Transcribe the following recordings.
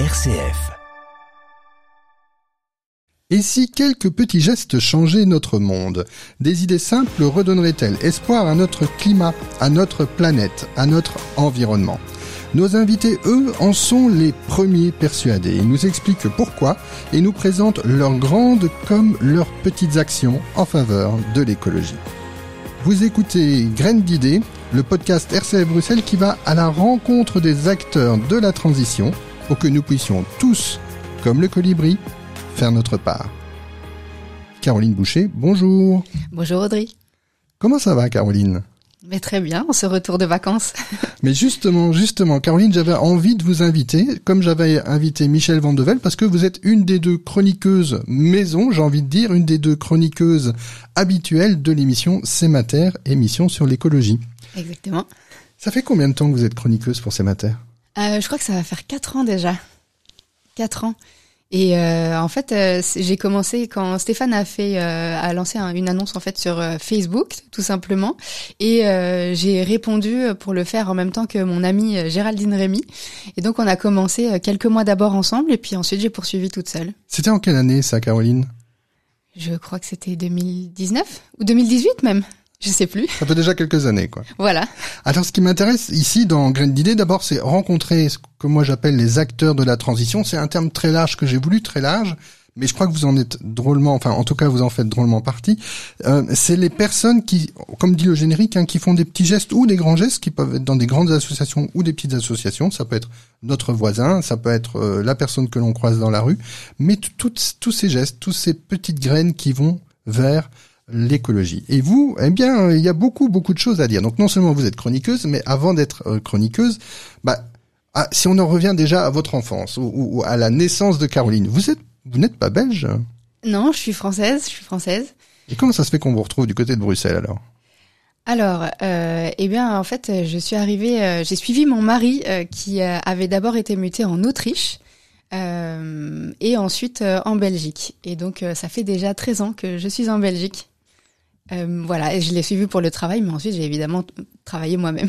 RCF. Et si quelques petits gestes changeaient notre monde? Des idées simples redonneraient-elles espoir à notre climat, à notre planète, à notre environnement? Nos invités, eux, en sont les premiers persuadés. Ils nous expliquent pourquoi et nous présentent leurs grandes comme leurs petites actions en faveur de l'écologie. Vous écoutez Graines d'idées, le podcast RCF Bruxelles qui va à la rencontre des acteurs de la transition pour que nous puissions tous, comme le colibri, faire notre part. Caroline Boucher, bonjour. Bonjour Audrey. Comment ça va Caroline? Mais très bien, on se retour de vacances. Mais justement, justement, Caroline, j'avais envie de vous inviter, comme j'avais invité Michel Vandevel, parce que vous êtes une des deux chroniqueuses maison, j'ai envie de dire, une des deux chroniqueuses habituelles de l'émission C'est Mater, émission sur l'écologie. Exactement. Ça fait combien de temps que vous êtes chroniqueuse pour C'est Mater euh, Je crois que ça va faire quatre ans déjà. Quatre ans. Et euh, en fait, euh, j'ai commencé quand Stéphane a fait euh, a lancé une annonce en fait sur euh, Facebook, tout simplement, et j'ai répondu pour le faire en même temps que mon amie Géraldine Rémy. Et donc on a commencé quelques mois d'abord ensemble, et puis ensuite j'ai poursuivi toute seule. C'était en quelle année ça, Caroline? Je crois que c'était 2019 ou 2018 même. Je sais plus. Ça fait déjà quelques années, quoi. Voilà. Alors, ce qui m'intéresse ici dans Graines d'idées, d'abord, c'est rencontrer ce que moi j'appelle les acteurs de la transition. C'est un terme très large que j'ai voulu très large, mais je crois que vous en êtes drôlement, enfin, en tout cas, vous en faites drôlement partie. Euh, c'est les personnes qui, comme dit le générique, hein, qui font des petits gestes ou des grands gestes, qui peuvent être dans des grandes associations ou des petites associations. Ça peut être notre voisin, ça peut être euh, la personne que l'on croise dans la rue, mais tous ces gestes, toutes ces petites graines qui vont vers l'écologie. Et vous, eh bien, il y a beaucoup, beaucoup de choses à dire. Donc non seulement vous êtes chroniqueuse, mais avant d'être euh, chroniqueuse, bah, ah, si on en revient déjà à votre enfance ou, à la naissance de Caroline, vous êtes, vous n'êtes pas belge Non, je suis française. Je suis française. Et comment ça se fait qu'on vous retrouve du côté de Bruxelles alors? Alors, euh, eh bien, en fait, je suis arrivée, euh, j'ai suivi mon mari euh, qui avait d'abord été muté en Autriche et ensuite en Belgique. Et donc, ça fait déjà 13 ans que je suis en Belgique. Euh, voilà, et je l'ai suivi pour le travail, mais ensuite j'ai évidemment travaillé moi-même.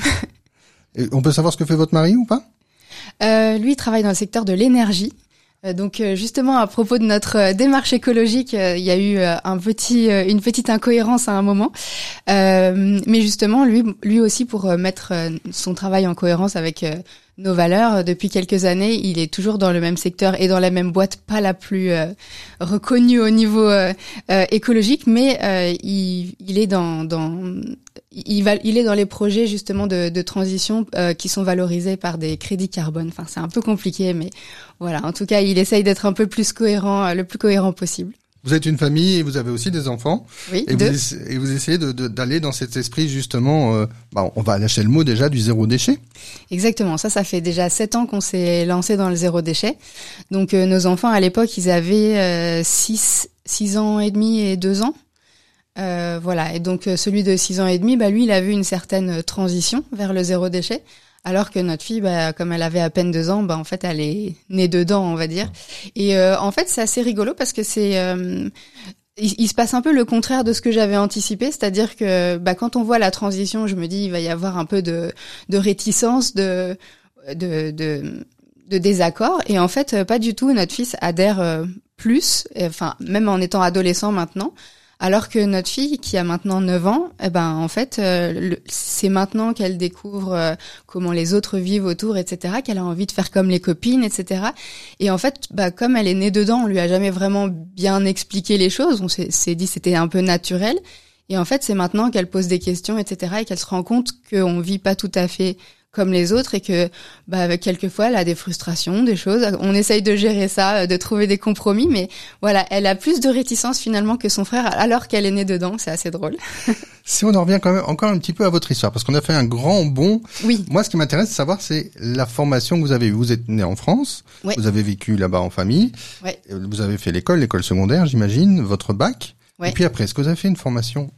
on peut savoir ce que fait votre mari ou pas? Euh, Lui, il travaille dans le secteur de l'énergie. Euh, donc justement à propos de notre démarche écologique, il y a eu un petit, une petite incohérence à un moment, mais justement lui, lui aussi pour mettre son travail en cohérence avec nos valeurs. Depuis quelques années, il est toujours dans le même secteur et dans la même boîte, pas la plus euh, reconnue au niveau euh, euh, écologique, mais il, il, est dans, dans il, va, il est dans les projets justement de, de transition qui sont valorisés par des crédits carbone. Enfin, c'est un peu compliqué, mais voilà. En tout cas, il essaye d'être un peu plus cohérent, le plus cohérent possible. Vous êtes une famille et vous avez aussi des enfants. Oui, et, Vous, et vous essayez d'aller dans cet esprit justement, euh, bah, on va lâcher le mot déjà du zéro déchet. Exactement, ça, ça fait déjà sept ans qu'on s'est lancé dans le zéro déchet. Donc euh, nos enfants à l'époque, ils avaient 6 euh, six ans et demi et deux ans. voilà, et donc celui de 6 ans et demi, bah, lui, il a vu une certaine transition vers le zéro déchet. Alors que notre fille, bah, comme elle avait à peine deux ans, bah, en fait, elle est née dedans, on va dire. Et euh, en fait, c'est assez rigolo parce que c'est euh, il, se passe un peu le contraire de ce que j'avais anticipé, c'est-à-dire que bah, quand on voit la transition, je me dis il va y avoir un peu de, de réticence, de, de, de, de désaccord. Et en fait, pas du tout. Notre fils adhère euh, plus, enfin même en étant adolescent maintenant. Alors que notre fille, qui a maintenant 9 ans, eh ben en fait, euh, c'est maintenant qu'elle découvre euh, comment les autres vivent autour, etc., qu'elle a envie de faire comme les copines, etc. Et en fait, bah, comme elle est née dedans, on lui a jamais vraiment bien expliqué les choses. On s'est dit c'était un peu naturel. Et en fait, c'est maintenant qu'elle pose des questions, etc., et qu'elle se rend compte qu'on vit pas tout à fait comme les autres et que bah, quelquefois elle a des frustrations, des choses. On essaye de gérer ça, euh, de trouver des compromis, mais voilà, elle a plus de réticence finalement que son frère alors qu'elle est née dedans. C'est assez drôle. si on en revient quand même encore un petit peu à votre histoire, parce qu'on a fait un grand bond. Oui. Moi, ce qui m'intéresse de savoir, c'est la formation que vous avez eue. Vous êtes né en France, vous avez vécu là-bas en famille, vous avez fait l'école, l'école secondaire, j'imagine, votre bac. Et puis après, est-ce que vous avez fait une formation?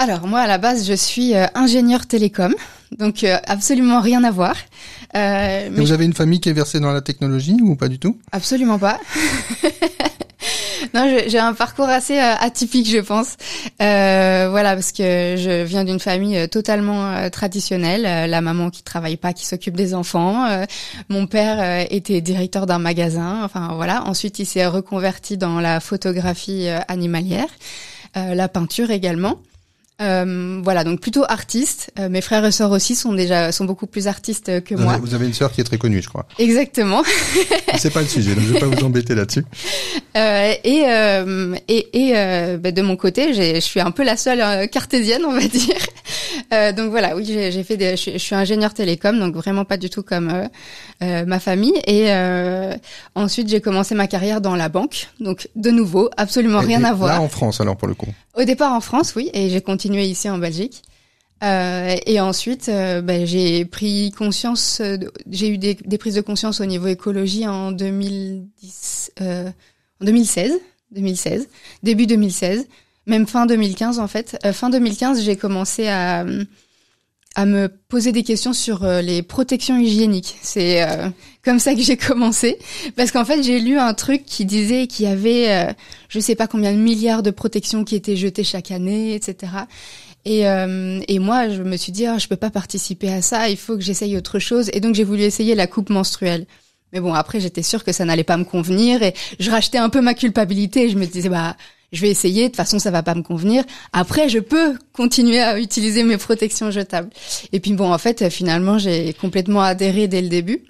Alors moi à la base je suis euh, ingénieur télécom, donc euh, absolument rien à voir. Euh, mais vous avez une famille qui est versée dans la technologie ou pas du tout? Absolument pas. non, j'ai un parcours assez euh, atypique, je pense. Euh, voilà, parce que je viens d'une famille euh, totalement traditionnelle. la maman qui travaille pas, qui s'occupe des enfants. mon père était directeur d'un magasin. Enfin voilà. Ensuite, il s'est reconverti dans la photographie animalière, la peinture également. Euh, voilà, donc plutôt artiste. Euh, mes frères et sœurs aussi sont déjà sont beaucoup plus artistes que moi. Vous avez une sœur qui est très connue, je crois. Exactement. C'est pas le sujet, donc je vais pas vous embêter là-dessus. Euh, et euh, et, et euh, bah, de mon côté, je suis un peu la seule cartésienne, on va dire. donc voilà, oui, j'ai fait des, je, suis ingénieur télécom, donc vraiment pas du tout comme ma famille. Et ensuite, j'ai commencé ma carrière dans la banque, donc de nouveau, absolument rien à voir. Là en France, alors pour le coup. Au départ en France, oui, et j'ai continué ici en Belgique. Euh, et ensuite, euh, ben, j'ai pris conscience, euh, j'ai eu des, prises de conscience au niveau écologie en 2010, en 2016, 2016, début 2016, même fin 2015 en fait. Fin 2015, j'ai commencé à à me poser des questions sur les protections hygiéniques. C'est comme ça que j'ai commencé. Parce qu'en fait j'ai lu un truc qui disait qu'il y avait euh, je sais pas combien de milliards de protections qui étaient jetées chaque année etc et, euh, et moi je me suis dit oh, je peux pas participer à ça il faut que j'essaye autre chose. Et donc j'ai voulu essayer la coupe menstruelle. Mais bon après j'étais sûre que ça n'allait pas me convenir et je rachetais un peu ma culpabilité. Et je me disais bah je vais essayer, de toute façon ça va pas me convenir. Après, je peux continuer à utiliser mes protections jetables. Et puis bon, en fait, finalement, j'ai complètement adhéré dès le début.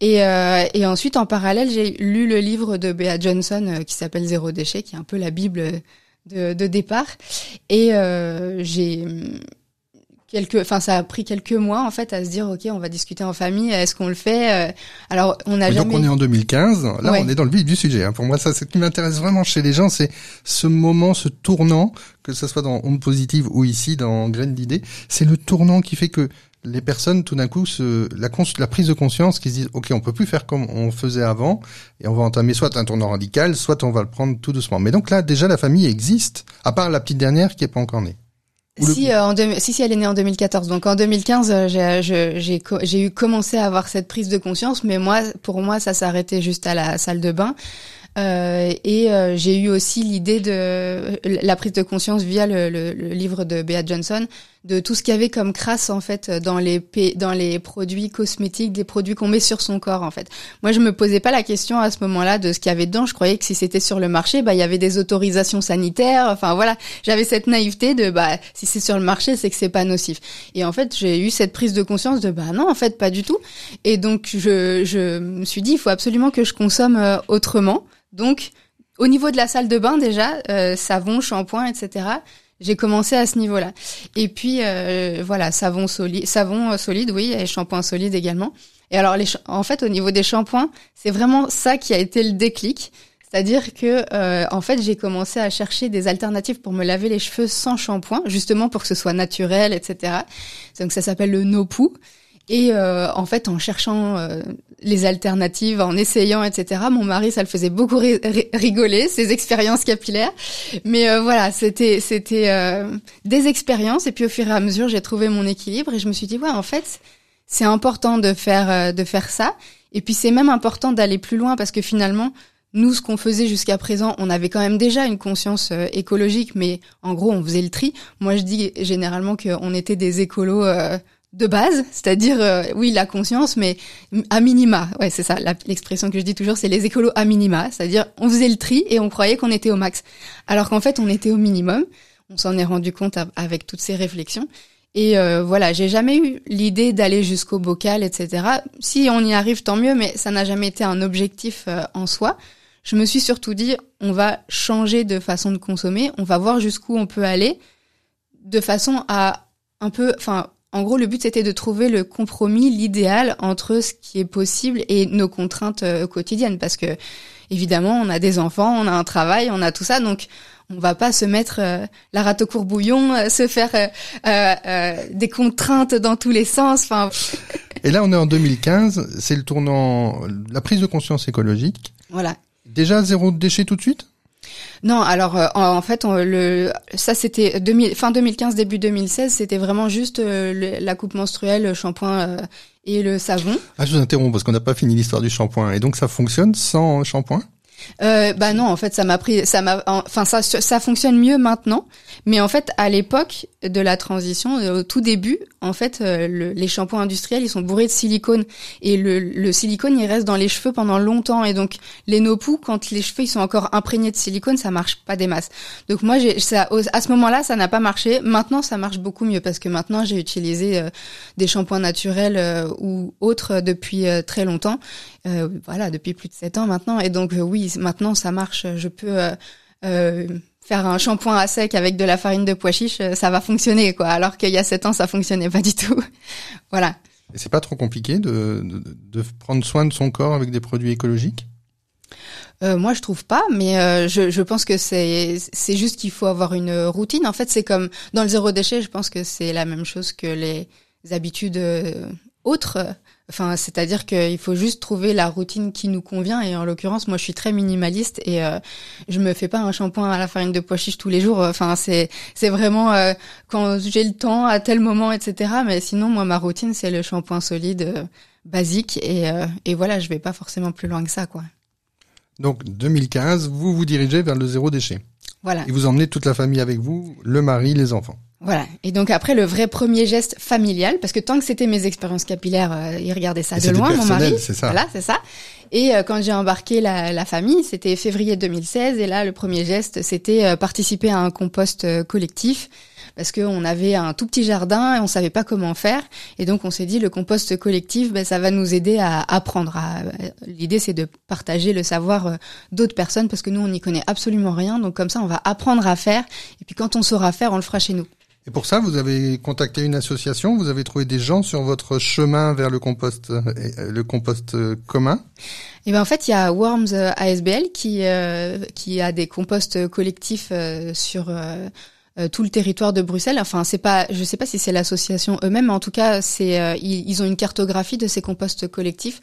Et, euh, et ensuite, en parallèle, j'ai lu le livre de Bea Johnson euh, qui s'appelle Zéro déchet, qui est un peu la bible de, de départ. Et euh, j'ai quelques, enfin, ça a pris quelques mois en fait à se dire, ok, on va discuter en famille. Est-ce qu'on le fait euh, Alors, on a jamais. Donc, on est en 2015. Là, on est dans le vif du sujet. Hein. Pour moi, ça, ce qui m'intéresse vraiment chez les gens, c'est ce moment, ce tournant, que ce soit dans Onde Positive ou ici dans Graines d'idées. C'est le tournant qui fait que les personnes tout d'un coup se, la, la prise de conscience qui se disent ok on peut plus faire comme on faisait avant et on va entamer soit un tournant radical soit on va le prendre tout doucement mais donc là déjà la famille existe à part la petite dernière qui est pas encore née si, euh, en si, si, elle est née en 2014. Donc en 2015, euh, j'ai j'ai eu commencé à avoir cette prise de conscience, mais moi, pour moi, ça s'arrêtait juste à la salle de bain. Euh, et euh, j'ai eu aussi l'idée de la prise de conscience via le, le, le, livre de Bea Johnson de tout ce qu'il y avait comme crasse en fait dans les dans les produits cosmétiques, des produits qu'on met sur son corps en fait. Moi, je me posais pas la question à ce moment-là de ce qu'il y avait dedans. Je croyais que si c'était sur le marché, bah il y avait des autorisations sanitaires. Enfin voilà, j'avais cette naïveté de bah si c'est sur le marché, c'est que c'est pas nocif. Et en fait, j'ai eu cette prise de conscience de bah non, en fait pas du tout. Et donc je je me suis dit il faut absolument que je consomme euh, autrement. Donc, au niveau de la salle de bain déjà, euh, savon, shampoing, etc. J'ai commencé à ce niveau-là. Et puis euh, voilà, savon solide, savon euh, solide, oui, et shampoing solide également. Et alors, les en fait, au niveau des shampoings, c'est vraiment ça qui a été le déclic. C'est-à-dire que, en fait, j'ai commencé à chercher des alternatives pour me laver les cheveux sans shampoing, justement pour que ce soit naturel, etc. Donc ça s'appelle le no-poo. Et euh, en fait, en cherchant euh, les alternatives, en essayant, etc., mon mari, ça le faisait beaucoup rigoler, ses expériences capillaires. Mais euh, voilà, c'était c'était des expériences. Et puis au fur et à mesure, j'ai trouvé mon équilibre et je me suis dit, ouais, en fait, c'est important de faire de faire ça. Et puis c'est même important d'aller plus loin parce que finalement, nous, ce qu'on faisait jusqu'à présent, on avait quand même déjà une conscience écologique, mais en gros, on faisait le tri. Moi, je dis généralement qu'on était des écolos de base, c'est-à-dire euh, oui la conscience, mais à minima. Ouais, c'est ça. L'expression que je dis toujours, c'est les écolos à minima, c'est-à-dire on faisait le tri et on croyait qu'on était au max, alors qu'en fait on était au minimum. On s'en est rendu compte avec toutes ces réflexions. Et euh, voilà, j'ai jamais eu l'idée d'aller jusqu'au bocal, etc. Si on y arrive, tant mieux, mais ça n'a jamais été un objectif euh, en soi. Je me suis surtout dit, on va changer de façon de consommer, on va voir jusqu'où on peut aller, de façon à un peu, enfin, en gros, le but c'était de trouver le compromis, l'idéal entre ce qui est possible et nos contraintes euh, quotidiennes, parce que évidemment, on a des enfants, on a un travail, on a tout ça, donc on va pas se mettre euh, la rate au courbouillon, euh, se faire des contraintes dans tous les sens. Enfin. et là, on est en 2015, c'est le tournant, la prise de conscience écologique. Voilà. Déjà zéro déchet tout de suite? Non, alors euh, en, fait, le ça c'était fin 2015 début 2016, c'était vraiment juste euh, la coupe menstruelle, le shampoing euh, et le savon. Ah, je vous interromps parce qu'on n'a pas fini l'histoire du shampoing. Et donc ça fonctionne sans shampoing? Euh, bah non, en fait, ça m'a pris, ça m'a, enfin ça, ça fonctionne mieux maintenant. Mais en fait, à l'époque de la transition, euh, au tout début, en fait, euh, le, les shampoings industriels, ils sont bourrés de silicone et le, le, silicone, il reste dans les cheveux pendant longtemps. Et donc, les no-poux, quand les cheveux ils sont encore imprégnés de silicone, ça marche pas des masses. Donc moi, ça, à ce moment-là, ça n'a pas marché. Maintenant, ça marche beaucoup mieux parce que maintenant, j'ai utilisé des shampoings naturels ou autres depuis très longtemps. Voilà, depuis plus de sept ans maintenant. Et donc, oui, maintenant ça marche. Je peux euh, euh, faire un shampoing à sec avec de la farine de pois chiche, euh, ça va fonctionner quoi. Alors qu'il y a sept ans, ça fonctionnait pas du tout. voilà. Et c'est pas trop compliqué de, de, prendre soin de son corps avec des produits écologiques? Euh, moi, je trouve pas, mais je, je, pense que c'est c'est juste qu'il faut avoir une routine. En fait, c'est comme dans le zéro déchet. Je pense que c'est la même chose que les habitudes autres. Enfin, c'est-à-dire qu'il faut juste trouver la routine qui nous convient. Et en l'occurrence, moi, je suis très minimaliste et euh, je me fais pas un shampoing à la farine de pois chiche tous les jours. Enfin, c'est c'est vraiment euh, quand j'ai le temps à tel moment, etc. Mais sinon, moi, ma routine, c'est le shampoing solide euh, basique et euh, et voilà, je vais pas forcément plus loin que ça, quoi. Donc 2015, vous vous dirigez vers le zéro déchet. Voilà. Et vous emmenez toute la famille avec vous, le mari, les enfants. Voilà. Et donc après le vrai premier geste familial, parce que tant que c'était mes expériences capillaires, euh, il regardait ça de loin, mon mari. C'est ça. Voilà, c'est ça. Et euh, quand j'ai embarqué la, la famille, c'était février 2016, et là le premier geste, c'était euh, participer à un compost euh, collectif, parce qu'on avait un tout petit jardin et on savait pas comment faire, et donc on s'est dit le compost collectif, ben, ça va nous aider à apprendre. À... L'idée c'est de partager le savoir d'autres personnes, parce que nous on n'y connaît absolument rien, donc comme ça on va apprendre à faire, et puis quand on saura faire, on le fera chez nous. Et pour ça, vous avez contacté une association, vous avez trouvé des gens sur votre chemin vers le compost, euh, le compost euh, commun. Et ben en fait, il y a Worms euh, ASBL qui qui a des composts collectifs sur tout le territoire de Bruxelles. Enfin, c'est pas, je sais pas si c'est l'association eux-mêmes, mais en tout cas, c'est ils, ont une cartographie de ces composts collectifs.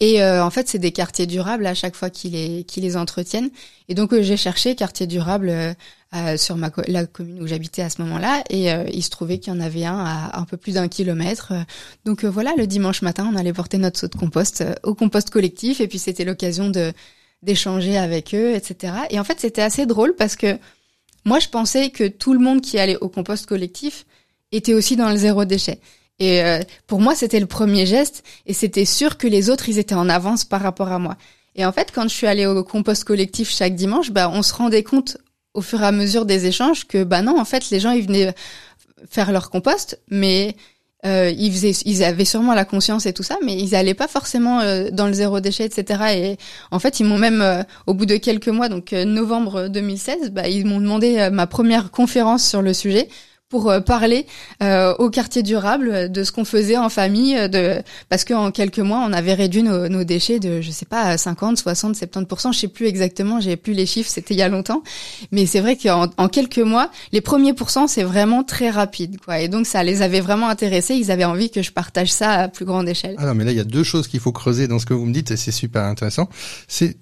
Et en fait, c'est des quartiers durables à chaque fois qu'ils les qu'ils les entretiennent. Et donc j'ai cherché quartier durable euh, sur ma la commune où j'habitais à ce moment-là et euh, il se trouvait qu'il y en avait un à un peu plus d'un kilomètre. Donc euh, voilà, le dimanche matin, on allait porter notre saut de compost au compost collectif et puis c'était l'occasion de d'échanger avec eux, etc. Et en fait, c'était assez drôle parce que moi, je pensais que tout le monde qui allait au compost collectif était aussi dans le zéro déchet. Et pour moi, c'était le premier geste et c'était sûr que les autres, ils étaient en avance par rapport à moi. Et en fait, quand je suis allée au compost collectif chaque dimanche, bah, on se rendait compte au fur et à mesure des échanges que bah non en fait les gens ils venaient faire leur compost mais euh, ils faisaient ils avaient sûrement la conscience et tout ça mais ils allaient pas forcément euh, dans le zéro déchet etc et en fait ils m'ont même euh, au bout de quelques mois donc euh, novembre 2016 bah ils m'ont demandé ma première conférence sur le sujet pour euh, parler euh, au quartier durable de ce qu'on faisait en famille, euh, de parce qu'en quelques mois, on avait réduit nos, nos, déchets de, je sais pas, 50, 60, 70%, je sais plus exactement, j'ai plus les chiffres, c'était il y a longtemps, mais c'est vrai qu'en en quelques mois, les premiers pourcents, c'est vraiment très rapide, quoi. Et donc ça les avait vraiment intéressés, ils avaient envie que je partage ça à plus grande échelle. Alors, mais là, il y a deux choses qu'il faut creuser dans ce que vous me dites, et c'est super intéressant. C'est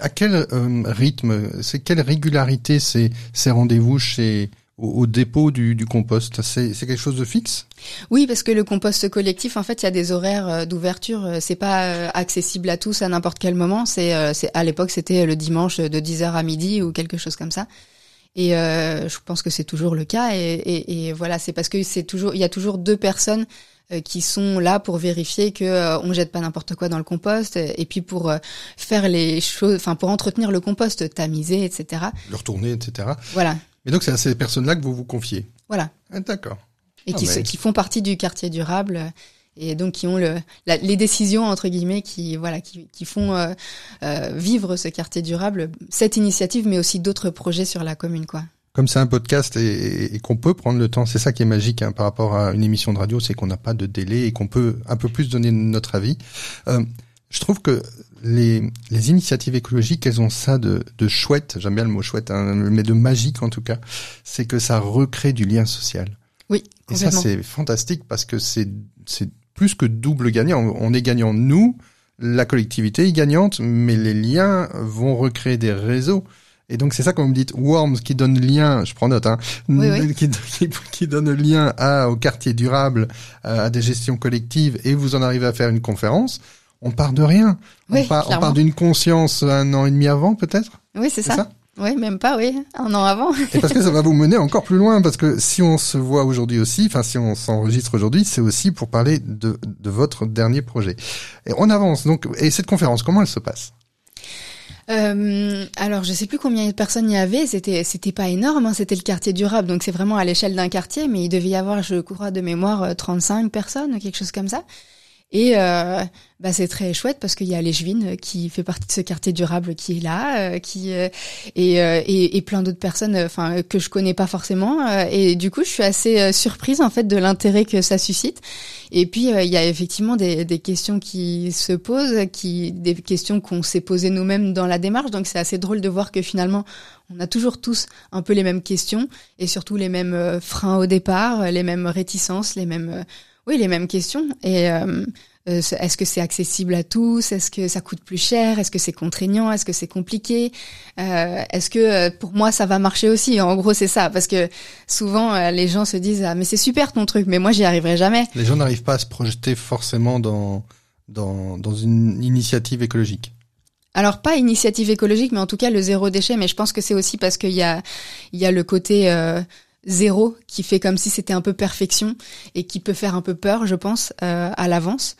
à quel rythme, c'est quelle régularité ces, ces rendez-vous chez au, dépôt du, du compost C'est quelque chose de fixe? Oui, parce que le compost collectif, en fait, il y a des horaires euh, d'ouverture. Euh, c'est pas euh, accessible à tous à n'importe quel moment. C'est, à l'époque, c'était le dimanche de 10h à midi ou quelque chose comme ça. Et euh, je pense que c'est toujours le cas. Et, et, et voilà, c'est parce que c'est toujours, il y a toujours deux personnes qui sont là pour vérifier que on jette pas n'importe quoi dans le compost et puis pour faire les choses, enfin pour entretenir le compost, tamiser, etc. Le retourner, etc. Voilà. Mais donc c'est à ces personnes-là que vous vous confiez. Voilà. Ah, d'accord. Et qui, ah, qui font partie du quartier durable et donc qui ont le, les décisions entre guillemets qui voilà qui, qui font euh, euh, vivre ce quartier durable, cette initiative, mais aussi d'autres projets sur la commune quoi. Comme c'est un podcast et, et qu'on peut prendre le temps, c'est ça qui est magique hein, par rapport à une émission de radio, c'est qu'on n'a pas de délai et qu'on peut un peu plus donner notre avis. Euh, je trouve que les, les initiatives écologiques, elles ont ça de, de chouette, j'aime bien le mot chouette, hein, mais de magique en tout cas, c'est que ça recrée du lien social. Oui, Et ça, c'est fantastique parce que c'est plus que double gagnant. On est gagnant nous, la collectivité est gagnante, mais les liens vont recréer des réseaux. Et donc c'est ça quand vous me dites Worms qui donne lien, je prends note, hein, Qui, qui, qui, donne lien à, au quartier durable, à des gestions collectives, et vous en arrivez à faire une conférence on part de rien. Oui, on part, on part d'une conscience un an et demi avant, peut-être? Oui, c'est ça. Oui, même pas, oui, un an avant. Et parce que ça va vous mener encore plus loin, parce que si on se voit aujourd'hui aussi, enfin si on s'enregistre aujourd'hui, c'est aussi pour parler de, de votre dernier projet. Et on avance. Donc, et cette conférence, comment elle se passe? Euh, alors, je sais plus combien de personnes il y avait. C'était, c'était pas énorme. Hein, c'était le quartier durable, donc c'est vraiment à l'échelle d'un quartier. Mais il devait y avoir, je crois de mémoire, euh, 35 personnes, quelque chose comme ça. Et euh, bah, c'est très chouette parce qu'il y a l'Échevine qui fait partie de ce quartier durable qui est là, euh, qui euh, et, euh, et, et plein d'autres personnes, enfin que je connais pas forcément. euh, et du coup, je suis assez euh, surprise en fait de l'intérêt que ça suscite. Et puis euh, il y a effectivement des, des questions qui se posent, qui des questions qu'on s'est posées nous-mêmes dans la démarche. Donc c'est assez drôle de voir que finalement on a toujours tous un peu les mêmes questions et surtout les mêmes euh, freins au départ, les mêmes réticences, les mêmes euh, oui, les mêmes questions. Et euh, euh, est-ce que c'est accessible à tous? Est-ce que ça coûte plus cher? Est-ce que c'est contraignant? Est-ce que c'est compliqué? Euh, Est-ce que euh, pour moi ça va marcher aussi? En gros, c'est ça, parce que souvent euh, les gens se disent ah mais c'est super ton truc, mais moi j'y arriverai jamais. Les gens n'arrivent pas à se projeter forcément dans, dans, dans une initiative écologique. Alors pas initiative écologique, mais en tout cas le zéro déchet. Mais je pense que c'est aussi parce qu'il y a il y a le côté euh, zéro qui fait comme si c'était un peu perfection et qui peut faire un peu peur, je pense, euh, à l'avance.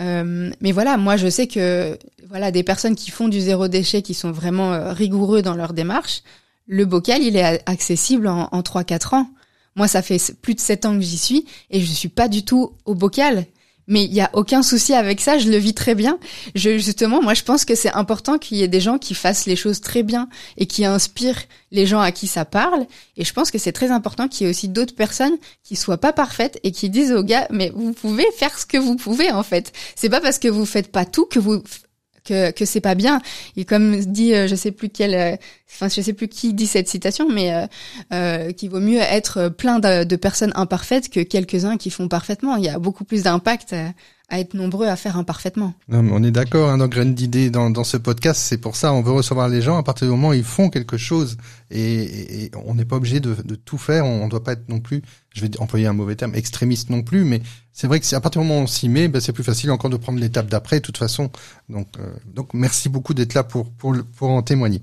Euh, mais voilà, moi je sais que voilà des personnes qui font du zéro déchet, qui sont vraiment euh, rigoureux dans leur démarche, le bocal il est accessible en, en 3-4 ans. Moi ça fait plus de 7 ans que j'y suis et je suis pas du tout au bocal. Mais il y a aucun souci avec ça, je le vis très bien. Je, justement, moi je pense que c'est important qu'il y ait des gens qui fassent les choses très bien et qui inspirent les gens à qui ça parle. Et je pense que c'est très important qu'il y ait aussi d'autres personnes qui soient pas parfaites et qui disent aux gars, mais vous pouvez faire ce que vous pouvez en fait. C'est pas parce que vous faites pas tout que vous que que c'est pas bien. Et comme dit, euh, je sais plus quel, euh, enfin je sais plus qui dit cette citation, mais euh, euh, qu'il vaut mieux être plein de, personnes imparfaites que quelques-uns qui font parfaitement. Il y a beaucoup plus d'impact à être nombreux à faire imparfaitement. Non, mais on est d'accord, hein, dans Graines d'idées, dans, dans ce podcast, c'est pour ça, on veut recevoir les gens à partir du moment où ils font quelque chose. Et, et- et on n'est pas obligé de, de tout faire, on ne doit pas être non plus, je vais employer un mauvais terme, extrémiste non plus, mais c'est vrai que à partir du moment où on s'y met, ben, c'est plus facile encore de prendre l'étape d'après, de toute façon. Donc, euh, donc merci beaucoup d'être là pour, pour, pour en témoigner.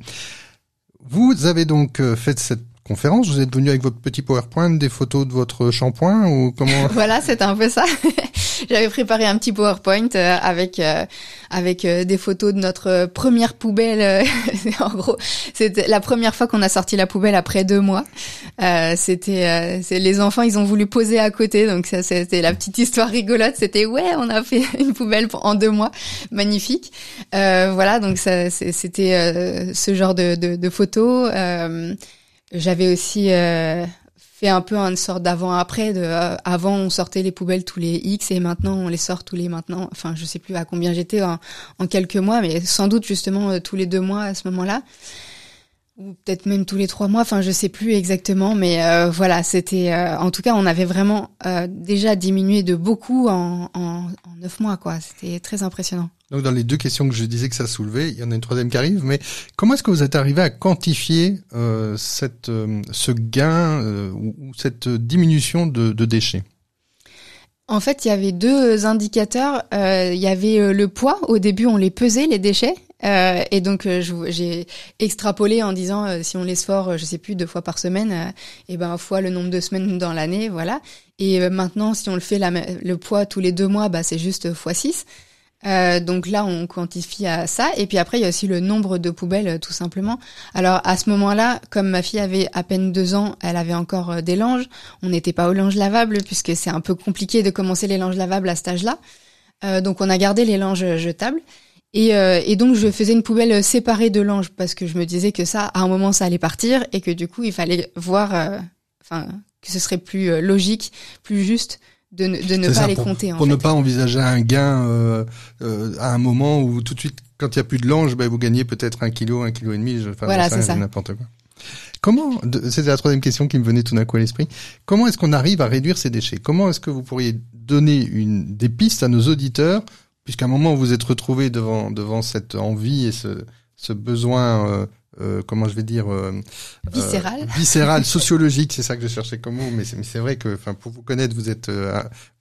Vous avez donc euh, fait cette conférence, vous êtes venu avec votre petit PowerPoint, des photos de votre shampoing ou comment voilà, c'était un peu ça. J'avais préparé un petit PowerPoint euh, avec euh, avec euh, des photos de notre euh, première poubelle. euh, en gros, c'était la première fois qu'on a sorti la poubelle après deux mois. Euh, c'était les enfants, ils ont voulu poser à côté, donc ça c'était la petite histoire rigolote. C'était ouais, on a fait une poubelle en deux mois, magnifique. Voilà, donc ça c'était ce genre de de, de photos. J'avais aussi euh, fait un peu une sorte d'avant-après. De euh, avant, on sortait les poubelles tous les X et maintenant on les sort tous les maintenant. Enfin, je sais plus à combien j'étais en, en quelques mois, mais sans doute justement euh, tous les deux mois à ce moment-là, ou peut-être même tous les trois mois. Enfin, je sais plus exactement, mais euh, voilà, c'était. euh, en tout cas, on avait vraiment euh, déjà diminué de beaucoup en, en, en neuf mois, quoi. C'était très impressionnant. Donc dans les deux questions que je disais que ça soulevait, il y en a une troisième qui arrive, mais comment est-ce que vous êtes arrivé à quantifier euh, cette, euh, ce gain euh, ou, ou cette diminution de, de déchets? En fait, il y avait deux indicateurs. Euh, il y avait le poids. Au début, on les pesait les déchets. Euh, et donc euh, j'ai extrapolé en disant euh, si on les sort, euh, je sais plus deux fois par semaine, et ben fois le nombre de semaines dans l'année, voilà. Et maintenant, si on le fait la, le poids tous les deux mois, bah c'est juste fois 6 Euh, donc là, on quantifie à ça. Et puis après, il y a aussi le nombre de poubelles, tout simplement. Alors à ce moment-là, comme ma fille avait à peine deux ans, elle avait encore des langes. On n'était pas aux langes lavables puisque c'est un peu compliqué de commencer les langes lavables à cet âge-là. Euh, donc on a gardé les langes jetables. Et, euh, et donc je faisais une poubelle séparée de langes parce que je me disais que ça, à un moment, ça allait partir et que du coup, il fallait voir, euh, enfin, que ce serait plus euh, logique, plus juste de, ne- de ne C'est pas ça, les pour, compter. En pour fait. ne pas envisager un gain euh, euh, à un moment où tout de suite, quand il y a plus de lange, ben, vous gagnez peut-être un kilo, un kilo et demi, je, enfin, Voilà, c'est ça. n'importe quoi. Comment, c'était la troisième question qui me venait tout d'un coup à l'esprit, comment est-ce qu'on arrive à réduire ces déchets? Comment est-ce que vous pourriez donner une, des pistes à nos auditeurs, puisqu'à un moment vous vous êtes retrouvé devant, devant cette envie et ce, ce besoin euh, comment je vais dire viscéral. viscéral sociologique c'est ça que je cherchais comme mot mais c'est vrai que enfin pour vous connaître vous êtes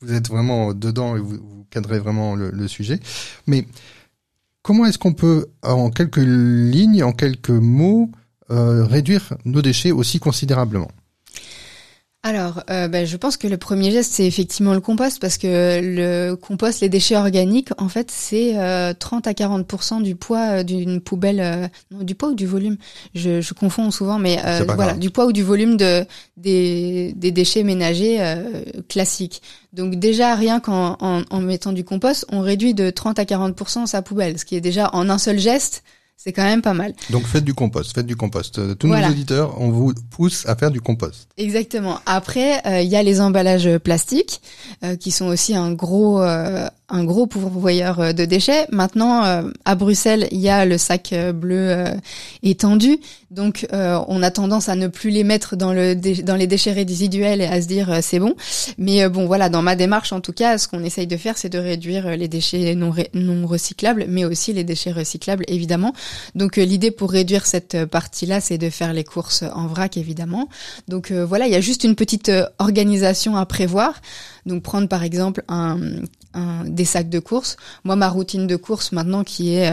vous êtes vraiment dedans et vous, vous cadrez vraiment le, le sujet. Mais comment est-ce qu'on peut en quelques lignes en quelques mots réduire nos déchets aussi considérablement? Alors, euh, ben, je pense que le premier geste, c'est effectivement le compost, parce que le compost, les déchets organiques, en fait, c'est 30 euh, à 40% du poids euh, d'une poubelle, du poids ou du volume, je, je confonds souvent, mais voilà, du poids ou du volume de des, des déchets ménagers classiques. Donc déjà, rien qu'en en, en mettant du compost, on réduit de 30 à 40% sa poubelle, ce qui est déjà en un seul geste c'est quand même pas mal. Donc faites du compost, faites du compost. Euh, tous nos auditeurs, on vous pousse à faire du compost. Exactement. Après, euh, il y a les emballages plastiques euh, qui sont aussi un gros un gros pourvoyeur de déchets. Maintenant, à Bruxelles, il y a le sac bleu étendu, donc on a tendance à ne plus les mettre dans le dans les déchets résiduels et à se dire c'est bon. Mais bon, voilà, dans ma démarche en tout cas, ce qu'on essaye de faire, c'est de réduire les déchets non non recyclables, mais aussi les déchets recyclables évidemment. Donc euh, l'idée pour réduire cette euh, partie-là, c'est de faire les courses en vrac évidemment. Donc euh, voilà, il y a juste une petite organisation à prévoir. Donc prendre par exemple un, des sacs de courses. Moi, ma routine de course maintenant qui est